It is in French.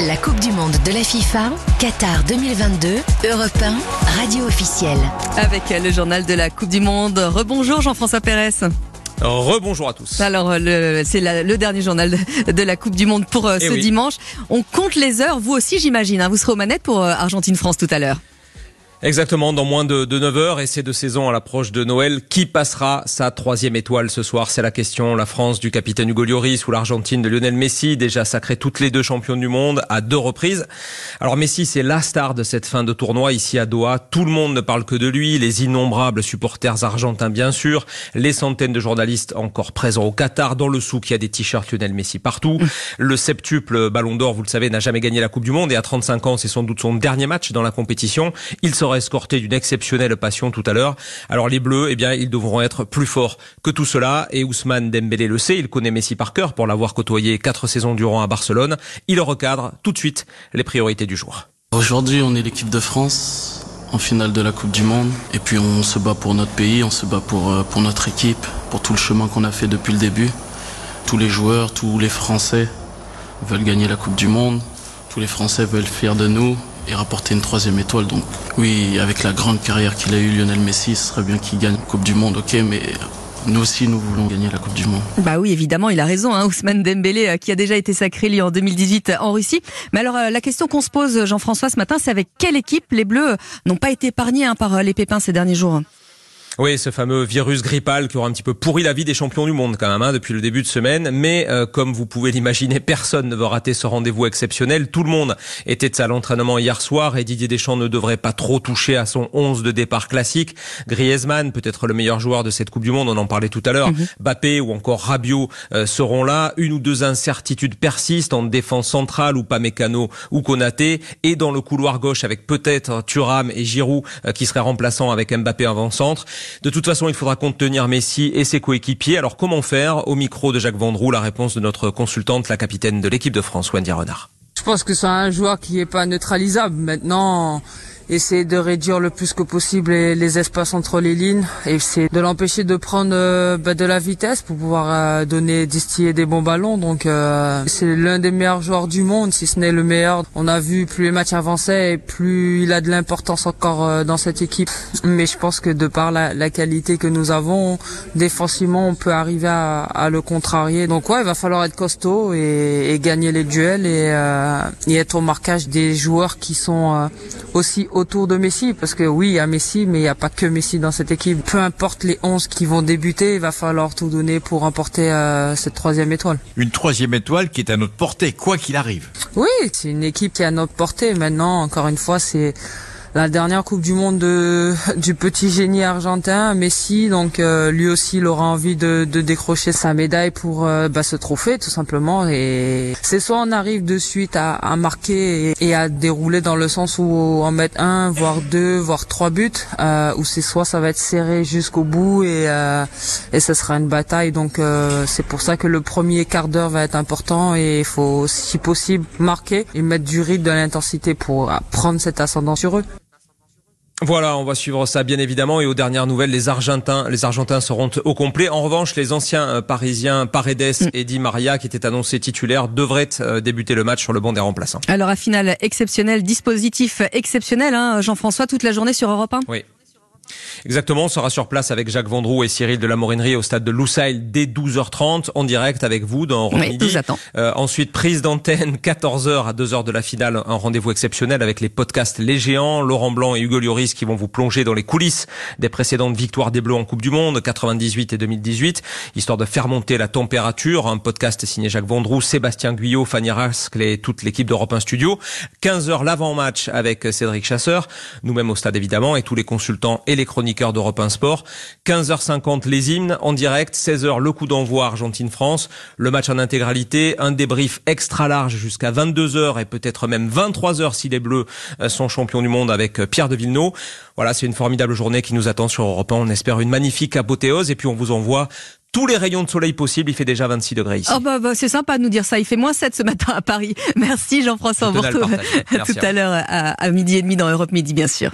La Coupe du Monde de la FIFA, Qatar 2022, Europe 1, radio officielle. Avec le journal de la Coupe du Monde. Rebonjour Jean-François Pérez. Rebonjour à tous. Alors, le- c'est le dernier journal de, de la Coupe du Monde pour euh, Eh ce oui. dimanche. On compte les heures, vous aussi j'imagine. hein. vous serez aux manettes pour euh, Argentine-France tout à l'heure. Exactement, dans moins de, de 9 heures, et c'est de saison à l'approche de Noël. Qui passera sa troisième étoile ce soir C'est la question. La France du capitaine Hugo Lloris ou l'Argentine de Lionel Messi, déjà sacrés toutes les deux championnes du monde à deux reprises. Alors Messi, c'est la star de cette fin de tournoi ici à Doha. Tout le monde ne parle que de lui. Les innombrables supporters argentins, bien sûr. Les centaines de journalistes encore présents au Qatar. Dans le souk, il y a des t-shirts Lionel Messi partout. Le septuple Ballon d'Or, vous le savez, n'a jamais gagné la Coupe du Monde et à 35 ans, c'est sans doute son dernier match dans la compétition. Il sera escorté d'une exceptionnelle passion tout à l'heure. Alors les Bleus, eh bien, ils devront être plus forts que tout cela et Ousmane Dembélé le sait, il connaît Messi par cœur pour l'avoir côtoyé quatre saisons durant à Barcelone. Il recadre tout de suite les priorités du jour. Aujourd'hui, on est l'équipe de France en finale de la Coupe du Monde. Et puis, on se bat pour notre pays, on se bat pour, euh, pour notre équipe, pour tout le chemin qu'on a fait depuis le début. Tous les joueurs, tous les Français veulent gagner la Coupe du Monde. Tous les Français veulent faire de nous et rapporter une troisième étoile. Donc, oui, avec la grande carrière qu'il a eue, Lionel Messi, ce serait bien qu'il gagne la Coupe du Monde, ok, mais nous aussi, nous voulons gagner la Coupe du Monde. Bah oui, évidemment, il a raison. Hein, Ousmane Dembélé, euh, qui a déjà été sacré lui en 2018 en Russie. Mais alors, euh, la question qu'on se pose, Jean-François, ce matin, c'est avec quelle équipe les Bleus n'ont pas été épargnés hein, par euh, les pépins ces derniers jours? Oui, ce fameux virus grippal qui aura un petit peu pourri la vie des champions du monde quand même hein, depuis le début de semaine. Mais euh, comme vous pouvez l'imaginer, personne ne veut rater ce rendez-vous exceptionnel. Tout le monde était à l'entraînement hier soir et Didier Deschamps ne devrait pas trop toucher à son 11 de départ classique. Griezmann, peut-être le meilleur joueur de cette Coupe du Monde, on en parlait tout à l'heure. Bappé ou encore Rabiot euh, seront là. Une ou deux incertitudes persistent en défense centrale ou pas Mécano ou Konaté et dans le couloir gauche avec peut-être Thuram et Giroud euh, qui seraient remplaçants avec Mbappé avant-centre. De toute façon, il faudra contenir Messi et ses coéquipiers. Alors comment faire Au micro de Jacques Vendroux, la réponse de notre consultante, la capitaine de l'équipe de France, Wendy Renard. Je pense que c'est un joueur qui est pas neutralisable. Maintenant, essayer de réduire le plus que possible les, espaces entre les lignes et c'est de l'empêcher de prendre euh, bah, de la vitesse pour pouvoir euh, donner distiller des bons ballons. Donc euh, c'est l'un des meilleurs joueurs du monde, si ce n'est le meilleur. On a vu plus les matchs avançaient et plus il a de l'importance encore euh, dans cette équipe. Mais je pense que de par la, qualité que nous avons défensivement, on peut arriver à, le contrarier. Donc ouais, il va falloir être costaud et, gagner les duels et, et être au marquage des joueurs qui sont aussi autour de Messi. Parce que oui, il y a Messi, mais il n'y a pas que Messi dans cette équipe. Peu importe les 11 qui vont débuter, il va falloir tout donner pour remporter euh, cette troisième étoile. Une troisième étoile qui est à notre portée, quoi qu'il arrive. Oui, c'est une équipe qui est à notre portée. Maintenant, encore une fois, c'est la dernière Coupe du Monde de, du petit génie argentin, Messi. Donc euh, lui aussi, il aura envie de, de décrocher sa médaille pour euh, bah, ce trophée, tout simplement. Et c'est soit on arrive de suite à, à marquer et, et à dérouler dans le sens où en mettre un, voire deux, voire trois buts, euh, ou c'est soit ça va être serré jusqu'au bout et euh, et ce sera une bataille. Donc euh, c'est pour ça que le premier quart d'heure va être important et il faut, si possible, marquer et mettre du rythme, de l'intensité pour prendre cet ascendant sur eux. Voilà, on va suivre ça bien évidemment. Et aux dernières nouvelles, les Argentins, les Argentins seront au complet. En revanche, les anciens euh, Parisiens Paredes et Di Maria, qui étaient annoncés titulaires, devraient euh, débuter le match sur le banc des remplaçants. Alors, à finale exceptionnelle, dispositif exceptionnel, hein, Jean-François, toute la journée sur Europe 1 Oui. Exactement, on sera sur place avec Jacques Vendroux et Cyril de la Morinerie au stade de Loussail dès 12h30 en direct avec vous dans Oui, Midi. Euh, ensuite, prise d'antenne 14h à 2h de la finale, un rendez-vous exceptionnel avec les podcasts Les Géants, Laurent Blanc et Hugo Lloris qui vont vous plonger dans les coulisses des précédentes victoires des Bleus en Coupe du Monde 98 et 2018, histoire de faire monter la température. Un podcast signé Jacques Vendroux, Sébastien Guyot, Fanny Rascle et toute l'équipe d'Europe 1 Studio. 15h l'avant-match avec Cédric Chasseur, nous-mêmes au stade évidemment et tous les consultants et les chroniqueurs d'Europe 1 Sport. 15h50 les hymnes en direct, 16h le coup d'envoi Argentine-France, le match en intégralité, un débrief extra large jusqu'à 22h et peut-être même 23h si les Bleus euh, sont champions du monde avec euh, Pierre de Villeneuve. Voilà, c'est une formidable journée qui nous attend sur Europe 1. On espère une magnifique apothéose et puis on vous envoie tous les rayons de soleil possibles. Il fait déjà 26 degrés ici. Oh bah, bah, c'est sympa de nous dire ça. Il fait moins 7 ce matin à Paris. Merci Jean-François. On vous retrouve tout à à l'heure à, à midi et demi dans Europe Midi, bien sûr.